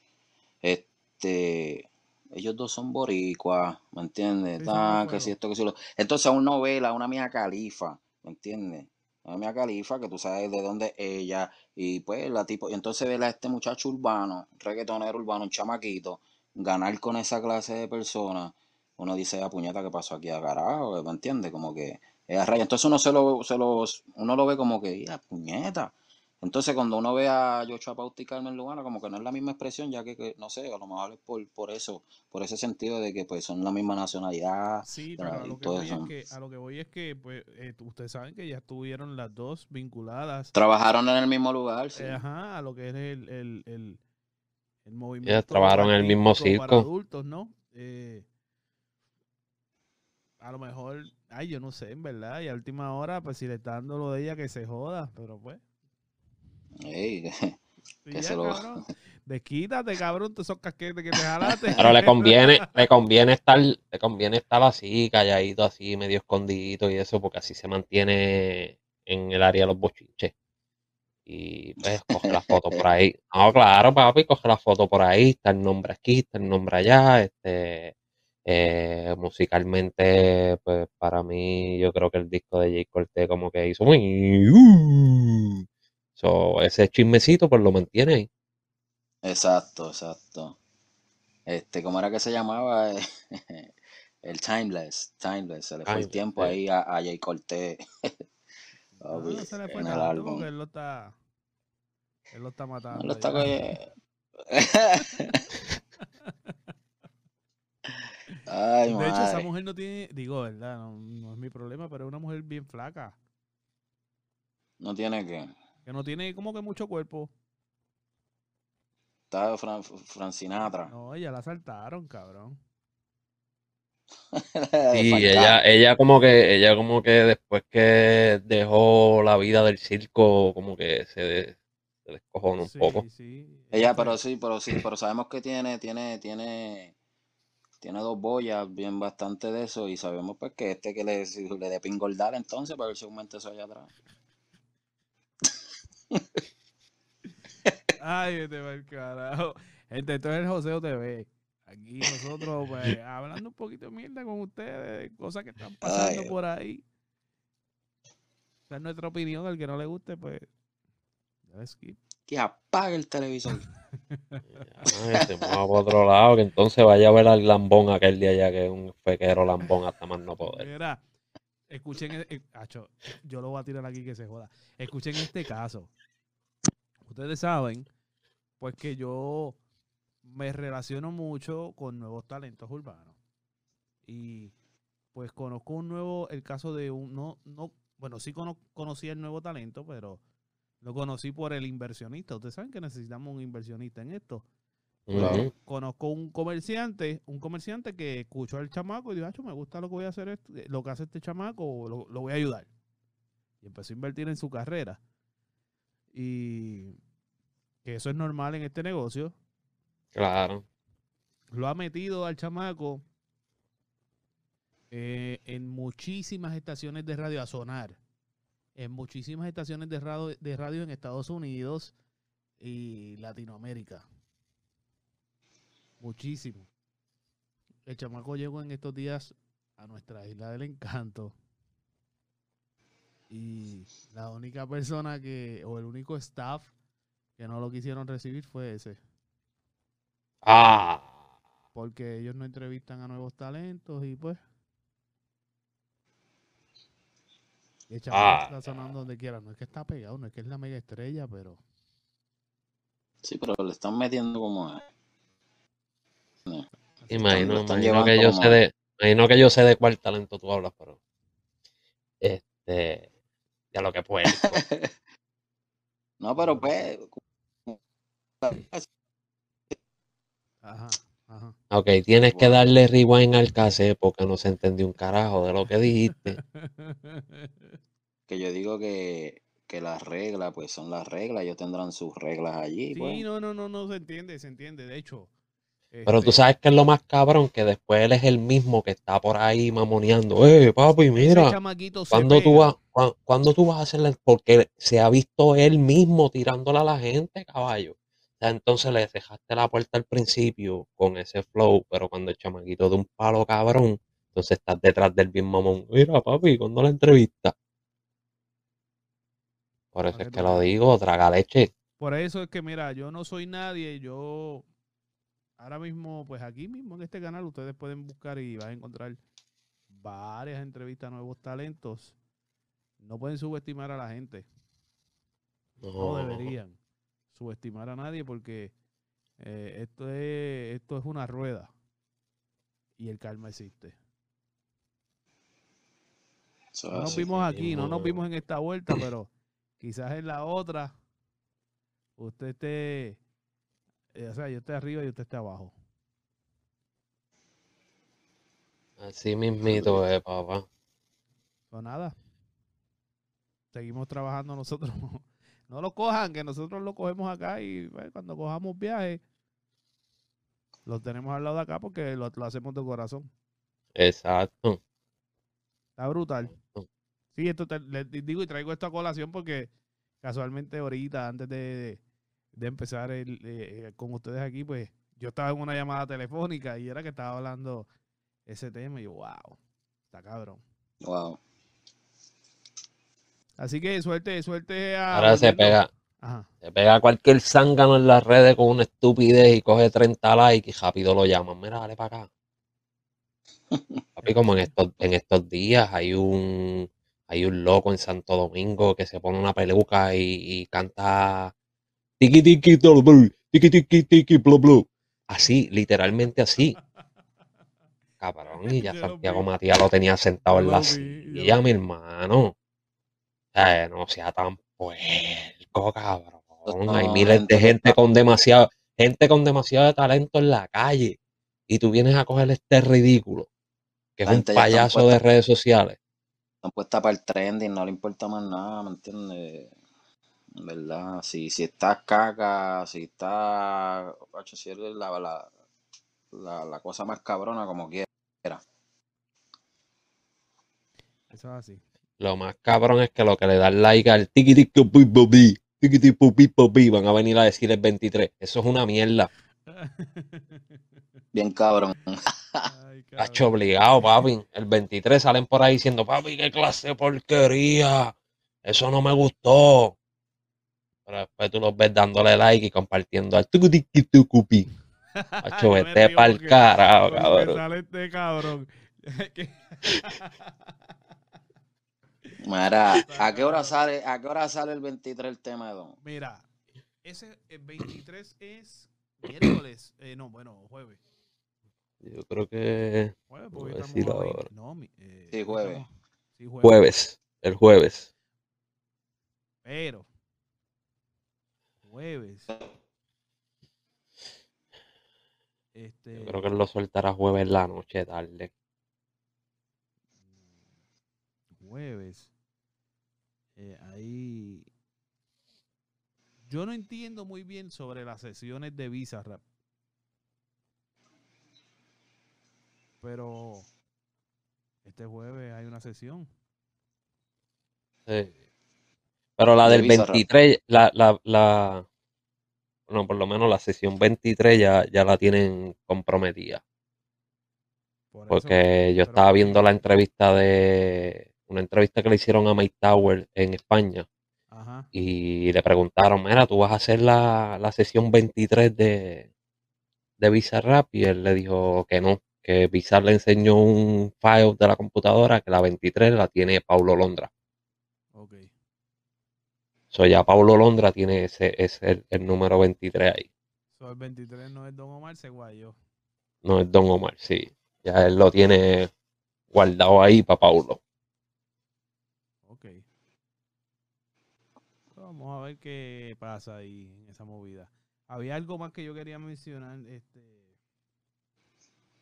Este, ellos dos son boricuas, ¿me entiendes? Sí, son que si esto, que si lo... Entonces, a una novela, una mía califa, ¿me entiendes? Una mía califa, que tú sabes de dónde es ella, y pues la tipo, y entonces ver a este muchacho urbano, reggaetonero urbano, un chamaquito, ganar con esa clase de personas, uno dice, a puñeta, ¿qué pasó aquí a carajo? ¿Me entiendes? Como que es a raya. Entonces uno se lo, se lo, uno lo ve como que, ya, puñeta. Entonces cuando uno ve a Yochoa Pauta y Carmen Lugana, como que no es la misma expresión, ya que, que, no sé, a lo mejor es por, por eso, por ese sentido de que pues son la misma nacionalidad. Sí, Pero a lo que voy es que, a lo que voy es que, pues, eh, ustedes saben que ya estuvieron las dos vinculadas Trabajaron en el mismo lugar, sí. eh, ajá, a lo que es el, el, el, el movimiento trabajaron en el mismo para circo. adultos, ¿no? Eh, a lo mejor, ay, yo no sé, en verdad, y a última hora, pues si le está dando lo de ella, que se joda, pero pues. Ey, Que ya, se lo- cabrón, desquítate, cabrón, esos casquetes que te jalaste. Pero le conviene, le conviene estar, le conviene estar así, calladito, así, medio escondidito y eso, porque así se mantiene en el área de los bochinches. Y pues coge la foto por ahí. No, claro, papi, coge la foto por ahí, está el nombre aquí, está el nombre allá, este eh, musicalmente, pues para mí, yo creo que el disco de Jay Cortez como que hizo muy uh, so, ese chismecito pues lo mantiene ahí. Exacto, exacto. Este, ¿cómo era que se llamaba? El Timeless, Timeless, se le fue el tiempo ahí a, a Jay Cortés. No, Papi, no se le fue en el álbum. porque él lo está, él lo está matando. No lo está ya. cogiendo. Ay, De hecho, esa mujer no tiene, digo, ¿verdad? No, no es mi problema, pero es una mujer bien flaca, No tiene que. Que no tiene como que mucho cuerpo. Está Fran, Fran Sinatra. No, ella la asaltaron, cabrón. Sí, Falcao. ella, ella como que, ella como que después que dejó la vida del circo, como que se, de- se descojonó un Sí, poco. sí. Ella, pero sí, pero sí, pero sabemos que tiene, tiene, tiene, tiene dos boyas, bien bastante de eso, y sabemos pues que este que le, si le dé pa' engordar entonces para ver si aumenta eso allá atrás. Ay, vete el carajo. Gente, esto es el Joseo TV. Aquí nosotros, pues, hablando un poquito de mierda con ustedes, cosas que están pasando Ay. por ahí. Esa es nuestra opinión. Al que no le guste, pues, skip. Que apague el televisor. Ay, se mueva por otro lado, que entonces vaya a ver al lambón aquel de allá, que es un fequero lambón hasta más no poder. Mira, escuchen, e- e- acho, yo lo voy a tirar aquí que se joda. Escuchen este caso. Ustedes saben, pues que yo me relaciono mucho con nuevos talentos urbanos. Y pues conozco un nuevo, el caso de un, no, no, bueno, sí cono, conocí el nuevo talento, pero lo conocí por el inversionista. Ustedes saben que necesitamos un inversionista en esto. Ujú. Conozco un comerciante, un comerciante que escuchó al chamaco y dijo, "Acho, me gusta lo que voy a hacer, esto- eh, lo que hace este chamaco, lo, lo voy a ayudar. Y empezó a invertir en su carrera. Y que eso es normal en este negocio. Claro. Lo ha metido al chamaco eh, en muchísimas estaciones de radio a sonar. En muchísimas estaciones de radio, de radio en Estados Unidos y Latinoamérica. Muchísimo. El chamaco llegó en estos días a nuestra isla del encanto. Y la única persona que, o el único staff que no lo quisieron recibir fue ese. Ah. porque ellos no entrevistan a nuevos talentos y pues y el chamaco Ah. está sonando donde quiera no es que está pegado no es que es la mega estrella pero Sí, pero le están metiendo como es. Imagino, están imagino que yo como- sé de, imagino que yo sé de cuál talento tú hablas, pero este ya lo que puede. No, pero pues. ajá ajá Ok, tienes que darle rewind al cassette porque no se entendió un carajo de lo que dijiste. Que yo digo que, que las reglas, pues son las reglas. Ellos tendrán sus reglas allí. sí pues. no no no no se entiende se entiende de hecho Pero tú este, sabes que es lo más cabrón, que después él es el mismo que está por ahí mamoneando. Eh, papi, mira, ¿cuándo tú, vas, cuán- ¿cuándo tú vas a hacerle? Porque se ha visto él mismo tirándole a la gente, caballo. O sea, entonces le dejaste la puerta al principio con ese flow, pero cuando el chamaquito de un palo cabrón, entonces estás detrás del bien mamón. Mira, papi, ¿cuándo la entrevista? Por eso es que lo digo, traga leche. Por eso es que, mira, yo no soy nadie, yo ahora mismo, pues aquí mismo en este canal ustedes pueden buscar y van a encontrar varias entrevistas a nuevos talentos. No pueden subestimar a la gente, no No, deberían subestimar a nadie porque eh, esto, es, esto es una rueda y el karma existe. No nos vimos aquí, no nos vimos en esta vuelta, pero quizás en la otra usted esté, eh, o sea, yo esté arriba y usted esté abajo. Así mismito es, papá. Pues nada, seguimos trabajando nosotros. No lo cojan, que nosotros lo cogemos acá y cuando cojamos viaje, lo tenemos al lado de acá porque lo, lo hacemos de corazón. Exacto. Está brutal. Sí, esto te, digo y traigo esto a colación porque casualmente ahorita, antes de, de empezar el, eh, con ustedes aquí, pues yo estaba en una llamada telefónica y era que estaba hablando ese tema y yo, wow, está cabrón. Wow. Así que suerte, suerte a... Ahora se pega, Ajá. se pega cualquier zángano en las redes con una estupidez y coge 30 likes y rápido lo llaman. Mira, dale para acá. Papi, como en estos, en estos días hay un hay un loco en Santo Domingo que se pone una peluca y, y canta tiki tiki tiki tiki tiki blu blu. Así, literalmente así. Cabrón, y ya Santiago. Matías lo tenía sentado en la silla, mi hermano. Eh, no sea tan puerco, cabrón. Hay miles de gente con demasiado, gente con demasiado talento en la calle. Y tú vienes a coger este ridículo, que es un payaso de puesta- redes sociales. Están puestas para el trending, no le importa más nada, ¿me entiendes? ¿Verdad? Si, si estás caca, si está. Hacho, si eres la, la, la, la cosa más cabrona como quieras. Eso es así. Lo más cabrón es que lo que le dan like al tiki tiki pi pi pi, tiki tiki pi pi pi, van a venir a decir el 23. Eso es una mierda. Bien cabrón. Cabrón. obligado, papi. El 23 salen por ahí diciendo, papi, qué clase de porquería. Eso no me gustó. Pero después tú los ves dándole like y compartiendo al tucu tiki tucu pi. Cacho, Yo me vete pa'l carajo, cabrón. sale este cabrón. Mira, ¿a qué hora sale, a qué hora sale el 23 el tema de Don? Mira, ese el 23 es Miércoles. Eh, no, bueno, jueves. Yo creo que Jueves, porque estamos ahora. No, mi- eh, Sí, jueves. sí, jueves. jueves, el jueves. Pero. Jueves. Este. Yo creo que él lo soltará jueves en la noche, tarde. Jueves. Eh, ahí. Yo no entiendo muy bien sobre las sesiones de Visa Rap. Pero. Este jueves hay una sesión. Sí. Pero la De del Bizarrap. 23, la, la, la, bueno, por lo menos la sesión 23 ya, ya la tienen comprometida. Por eso- Porque yo pero estaba viendo la entrevista de, una entrevista que le hicieron a Mike Tower en España Ajá. y le preguntaron, mira, tú vas a hacer la, la sesión 23 de, de Bizarrap y él le dijo que no, que Bizarrap le enseñó un file de la computadora que la 23 la tiene Paulo Londra. So ya Paulo Londra tiene ese, ese el, el número 23 ahí. So, el 23 no es Don Omar, se guayó. No es Don Omar, sí. Ya él lo tiene guardado ahí para Paulo. Ok. Vamos a ver qué pasa ahí en esa movida. Había algo más que yo quería mencionar. Este.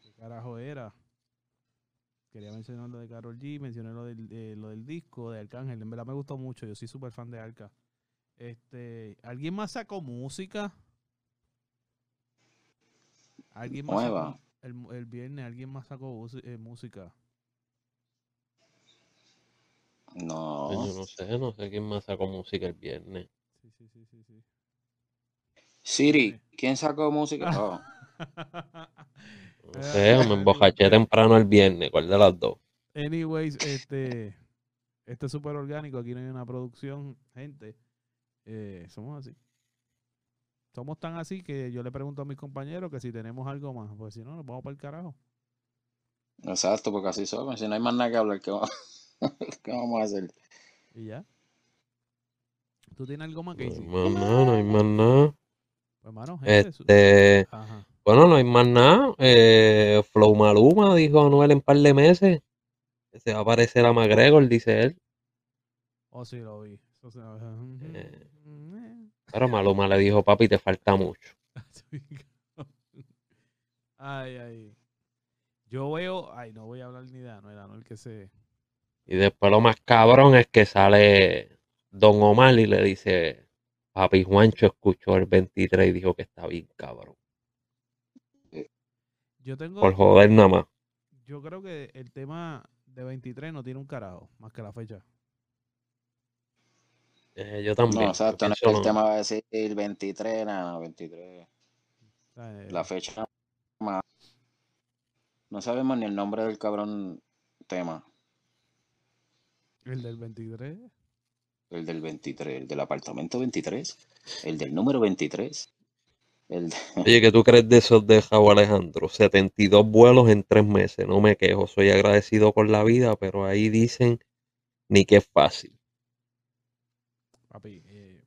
¿Qué carajo era? Quería mencionar lo de Carol G, mencioné lo del, eh, lo del disco de Arcángel. En verdad me gustó mucho. Yo soy súper fan de Arca. Este, ¿Alguien más sacó música? ¿Alguien más Nueva. sacó el, el viernes? ¿Alguien más sacó eh, música? No. Yo no sé, no sé quién más sacó música el viernes. Sí, sí, sí, sí, sí. Siri, ¿quién sacó música? Oh, No sé, me embocaché temprano el viernes, ¿cuál de las dos? Anyways, este, este es súper orgánico. Aquí no hay una producción, gente. Eh, somos así. Somos tan así que yo le pregunto a mis compañeros que si tenemos algo más. Pues si no, nos vamos para el carajo. exacto, porque así somos. Si no hay más nada que hablar, ¿qué, va- qué vamos a hacer? Y ya. ¿Tú tienes algo más No que hay decir? más nada, no hay más nada. Pues, hermano, gente. su- Este, Ajá. Bueno, no hay más nada. Eh, Flow Maluma dijo Anuel en par de meses se va a parecer a McGregor, dice él. Oh, sí, lo vi. Eso se- Eh. Pero Maluma le dijo, papi, te falta mucho. ay, ay. Yo veo. Ay, no voy a hablar ni de Anuel. Anuel que se. Y después lo más cabrón es que sale Don Omar y le dice, papi Juancho escuchó el 23 y dijo que está bien cabrón. Yo tengo. Por joder nada más. Yo creo que el tema de 23 no tiene un carajo, más que la fecha. Eh, yo también. No, exacto, no es que el lo- tema va a decir el 23, nada, 23. O sea, eh, La fecha más. No sabemos ni el nombre del cabrón tema. el del 23. El del 23, el del apartamento 23, el del número 23. El Oye, ¿qué tú crees de esos de Javo Alejandro? 72 vuelos en tres meses, no me quejo, soy agradecido con la vida, pero ahí dicen ni que es fácil. Papi. eh.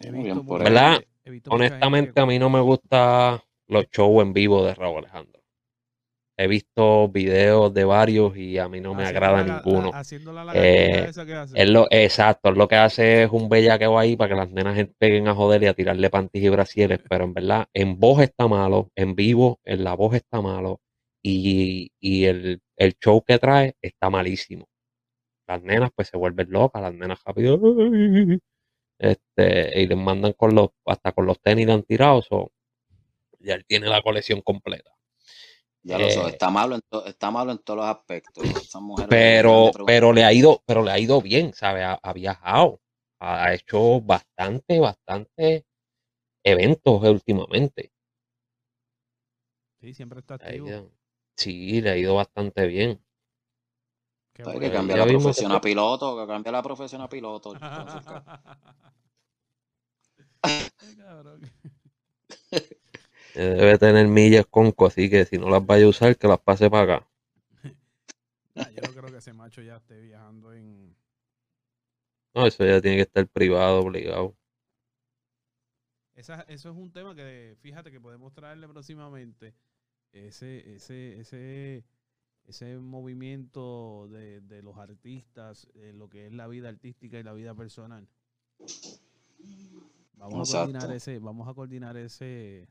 ¿Verdad? Honestamente, a mí no me gustan los shows en vivo de Raúl Alejandro. He visto videos de varios y a mí no me haciendo agrada la- ninguno. la- Haciendo la Eh, esa que hace. Es lo, exacto, es lo que hace es un bellaqueo ahí para que las nenas peguen a joder y a tirarle panties y brasieres, pero en verdad, en voz está malo, en vivo, en la voz está malo, y, y el, el show que trae está malísimo. Las nenas pues se vuelven locas, las nenas rápido, este, y les mandan con los, hasta con los tenis le han tirado, so, ya él tiene la colección completa. Ya lo sé, Eh, está malo en, to- está malo en todos los aspectos. Pero, pero le ha ido, pero le ha ido bien, ¿sabe? Ha, ha viajado, ha hecho bastante, bastante eventos últimamente. Sí, siempre está activo. ido- sí, le ha ido bastante bien. Qué Hay bueno. que ya cambiar la profesión que- a piloto, que cambie la profesión a piloto. Debe tener millas conco, así que si no las vaya a usar, que las pase para acá. Nah, yo no creo que ese macho ya esté viajando en. No, eso ya tiene que estar privado, obligado. esa, eso es un tema que fíjate que podemos traerle próximamente. Ese, ese, ese, ese movimiento de, de los artistas, eh, lo que es la vida artística y la vida personal. Vamos a coordinar ese, vamos a coordinar ese,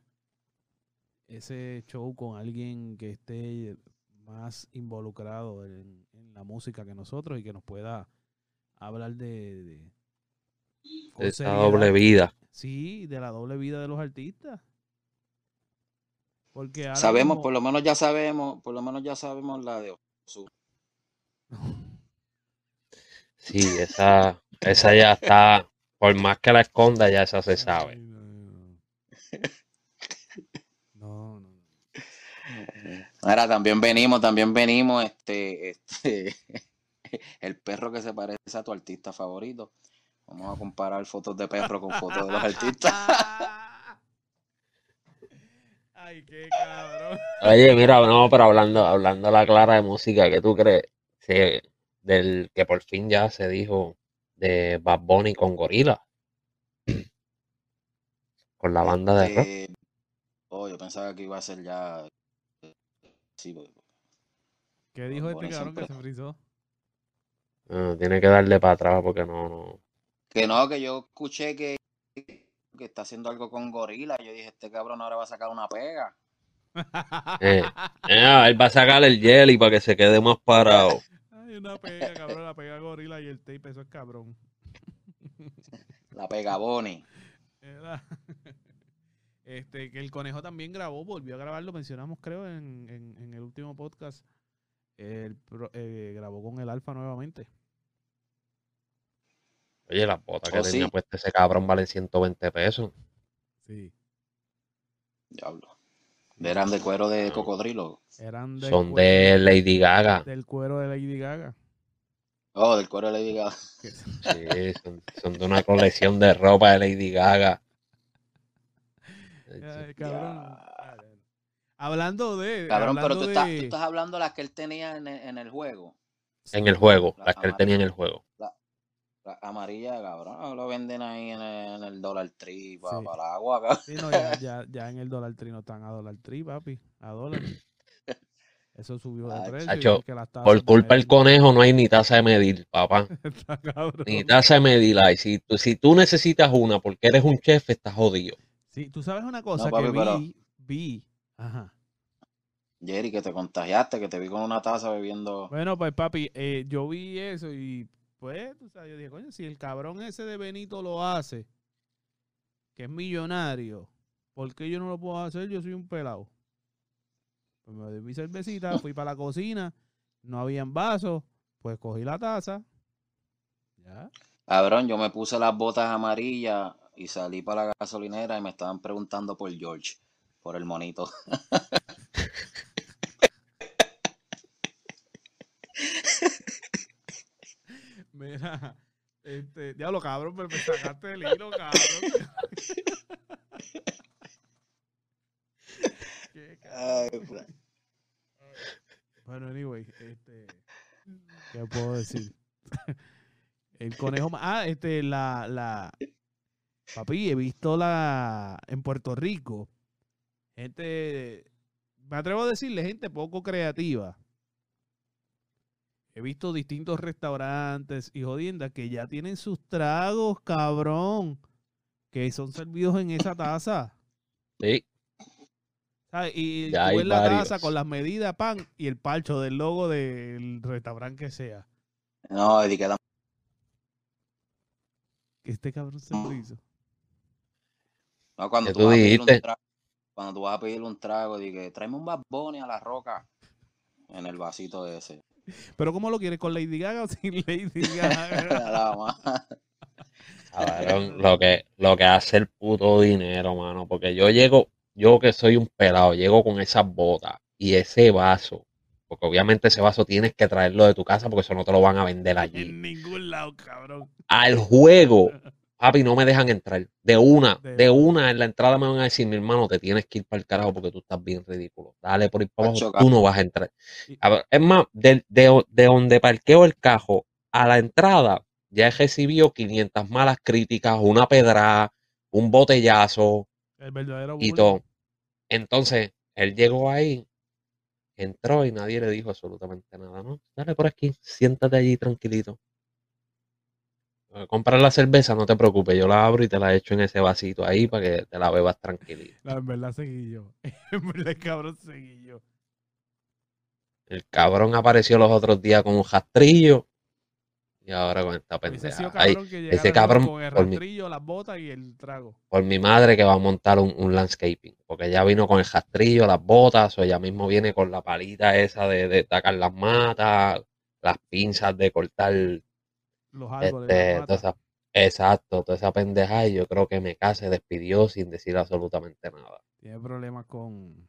ese show con alguien que esté más involucrado en, en la música que nosotros y que nos pueda hablar de, de- esa doble vida. Sí, de la doble vida de los artistas. Porque ahora Sabemos, por lo menos ya sabemos, por lo menos ya sabemos la de Ozuna. Sí, esa, esa ya está, por más que la esconda, ya esa se Ay, sabe. no, no. No, no, no. Ahora también venimos, también venimos, este, este, el perro que se parece a tu artista favorito. Vamos a comparar fotos de perro con fotos de los artistas. Ay, qué cabrón. Oye, mira, no, pero hablando, hablando a la clara de música, ¿qué tú crees? Sí, del que por fin ya se dijo de Bad Bunny con Gorila. Con la banda de rock. Este, oh, yo pensaba que iba a ser ya. Sí, ¿Qué dijo este cabrón que se frizó? Ah, tiene que darle para atrás porque no, no. Que no, que yo escuché que, que está haciendo algo con Gorila. Yo dije, este cabrón ahora va a sacar una pega. Eh, eh, él va a sacar el jelly para que se quede más parado. Ay, una pega, cabrón, la pega gorila y el tape, eso es cabrón. La pega Bonnie. Era- Este, que el conejo también grabó, volvió a grabar, lo mencionamos creo en, en, en el último podcast. El eh, grabó con el Alfa nuevamente. Oye, las botas que Oh, tenía sí. puesta ese cabrón valen 120 pesos. Sí. Diablo. Eran de cuero de cocodrilo. Eran del Son cuero- de Lady Gaga. del cuero de Lady Gaga. Oh, del cuero de Lady Gaga. Sí, son, son de una colección de ropa de Lady Gaga. Ay, cabrón. Ya. Hablando de. Cabrón, pero tú estás, tú estás hablando de las que él tenía en el, en el juego. En el juego, La las que él tenía en el juego. La amarilla, cabrón. Lo venden ahí en el, en el Dollar Tree para Sí. el agua, cabrón. Sí, no, ya, ya, ya en el dólar tri no están a dólar tri, papi. A dólar. Eso subió de Ay, precio. las Por culpa del conejo no hay ni taza de medir, papá. Ni taza de medir hay. Si, tú- si tú necesitas una porque eres un chef, estás jodido. Sí, tú sabes una cosa papi, que vi, pero- vi. Ajá. Jerry, que te contagiaste, que te vi con una taza bebiendo. Bueno, pues papi, eh, yo vi eso y pues, tú sabes, yo dije, coño, si el cabrón ese de Benito lo hace, que es millonario, ¿por qué yo no lo puedo hacer? Yo soy un pelado. Pues me di mi cervecita, fui para la cocina, no habían vasos, pues cogí la taza. Ya. Cabrón, yo me puse las botas amarillas y salí para la gasolinera y me estaban preguntando por George, por el monito. Mira, este, diablo, cabrón, pero me sacaste el hilo, cabrón. Qué cabrón. Bueno, anyway, este, ¿qué puedo decir? El conejo, ah, este, la, la, papi, he visto la, en Puerto Rico, gente, me atrevo a decirle, gente poco creativa. He visto distintos restaurantes y jodiendas que ya tienen sus tragos, cabrón, que son servidos en esa taza. Sí. Y Ya tú la taza con las medidas, pan, y el parcho del logo del restaurante que sea. No, y que Que este cabrón se lo hizo. No, cuando ¿Qué tú, tú vas a pedir un dijiste? trago, cuando tú vas a pedir un trago, dije, tráeme un Bad Bunny a la roca en el vasito ese. Pero ¿cómo lo quieres? ¿Con Lady Gaga o sin Lady Gaga? Cabrón, lo que, lo que hace el puto dinero, mano. Porque yo llego, yo que soy un pelado, llego con esas botas y ese vaso. Porque obviamente ese vaso tienes que traerlo de tu casa porque eso no te lo van a vender allí. en ningún lado, cabrón. Al juego, papi, no me dejan entrar. De una, De de una, en la entrada me van a decir, mi hermano, te tienes que ir para el carajo porque tú estás bien ridículo. Dale por ir para abajo, tú no vas a entrar. A ver, es más, de, de, de donde parqueo el cajo a la entrada, ya he recibido 500 malas críticas, una pedrada, un botellazo El verdadero y todo. Entonces, él llegó ahí, entró y nadie le dijo absolutamente nada, ¿no? Dale por aquí, siéntate allí tranquilito. Eh, Comprar la cerveza, no te preocupes, yo la abro y te la echo en ese vasito ahí para que te la bebas tranquilito. La, en verdad seguí yo. En verdad, el cabrón, seguí yo. El cabrón apareció los otros días con un rastrillo y ahora con esta pendeja. Llegara ese el cabrón, con el por mi- rastrillo, las botas y el trago. por mi madre que va a montar un, un landscaping, porque ella vino con el rastrillo, las botas, o ella mismo viene con la palita esa de, de tacar las matas, las pinzas de cortar, Los árboles. este, toda matas. esa- exacto, toda esa pendeja, y yo creo que me se despidió sin decir absolutamente nada. Tiene problemas con,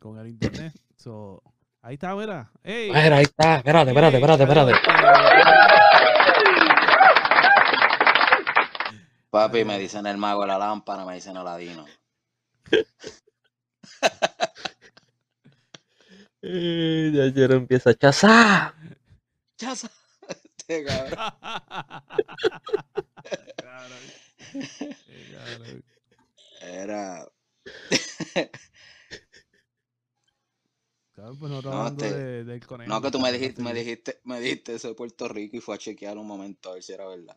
con el internet. So, ahí está, mira. Ey, Mira, ahí está, espérate, espérate, ey, espérate, espérate. Papi, me dicen el mago de la lámpara, me dicen Aladino. Ya ayer empieza a chazar. Este cabrón. Era. Pues No, hablando de- del conejo. No, que tú me dijiste, me dijiste, me dijiste eso de Puerto Rico y fue a chequear un momento a ver si era verdad.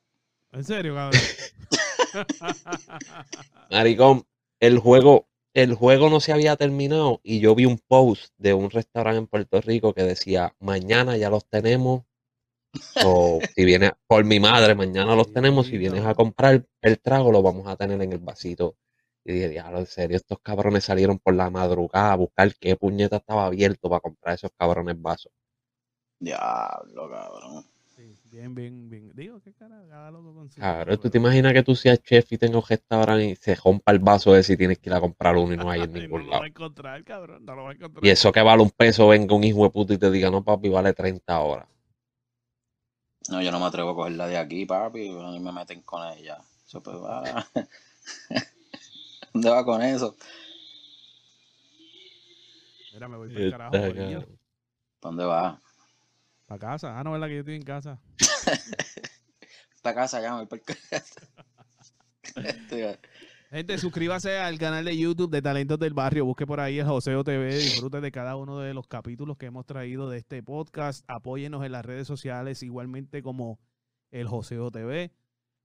¿En serio, cabrón? Maricón, el juego, el juego no se había terminado y yo vi un post de un restaurante en Puerto Rico que decía, mañana ya los tenemos. O si vienes, por mi madre, mañana los tenemos. Si vienes a comprar el trago, lo vamos a tener en el vasito. Y dije, diablo, en serio, estos cabrones salieron por la madrugada a buscar qué puñeta estaba abierto para comprar esos cabrones vasos. Diablo, cabrón. Sí, bien, bien, bien. Digo, qué cara, cada loco con su Claro, mundo, tú te imaginas que tú seas chef y tengas un restaurante y se rompa el vaso ese y tienes que ir a comprar uno y no hay en Ay, no ningún lo lado. va a encontrar, cabrón. No lo va a encontrar. Y eso que vale un peso, venga un hijo de puta y te diga, no, papi, vale 30 horas. No, yo no me atrevo a cogerla de aquí, papi. Mí me meten con ella. Eso pues va. ¿Dónde va con eso? Mira, me voy para el carajo. ¿Para dónde va? Para casa. Ah, no, ¿verdad que yo estoy en casa? Esta casa ya me voy para casa. Gente, suscríbase al canal de YouTube de Talentos del Barrio. Busque por ahí el Joseo TV. Disfrute de cada uno de los capítulos que hemos traído de este podcast. Apóyenos en las redes sociales, igualmente como el Joseo TV.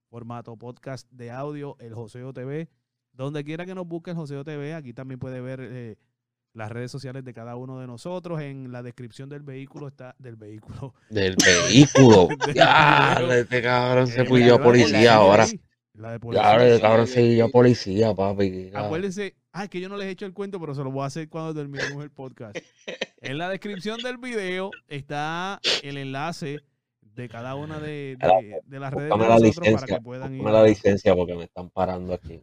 Formato podcast de audio, el Joseo TV. Donde quiera que nos busque el Joseo TV, aquí también puede ver eh, las redes sociales de cada uno de nosotros. En la descripción del vehículo está del vehículo. Del vehículo. Del video. este cabrón se fue yo policía ahora. La de policía. sí, cabrón sí, se yo policía, papi. ya. Acuérdense, ah, es que yo no les he hecho el cuento, pero se lo voy a hacer cuando terminemos el podcast. En la descripción del video está el enlace de cada una de, de- de las redes de la nosotros para licencia. que puedan ir la licencia porque me están parando aquí.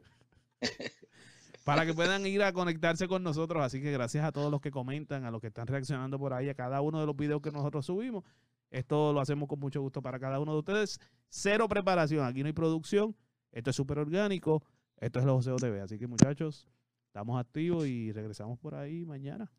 para que puedan ir a conectarse con nosotros. Así que gracias a todos los que comentan, a los que están reaccionando por ahí, a cada uno de los videos que nosotros subimos. Esto lo hacemos con mucho gusto para cada uno de ustedes. Cero preparación, aquí no hay producción. Esto es súper orgánico. Esto es el Joseo TV. Así que muchachos, estamos activos y regresamos por ahí mañana.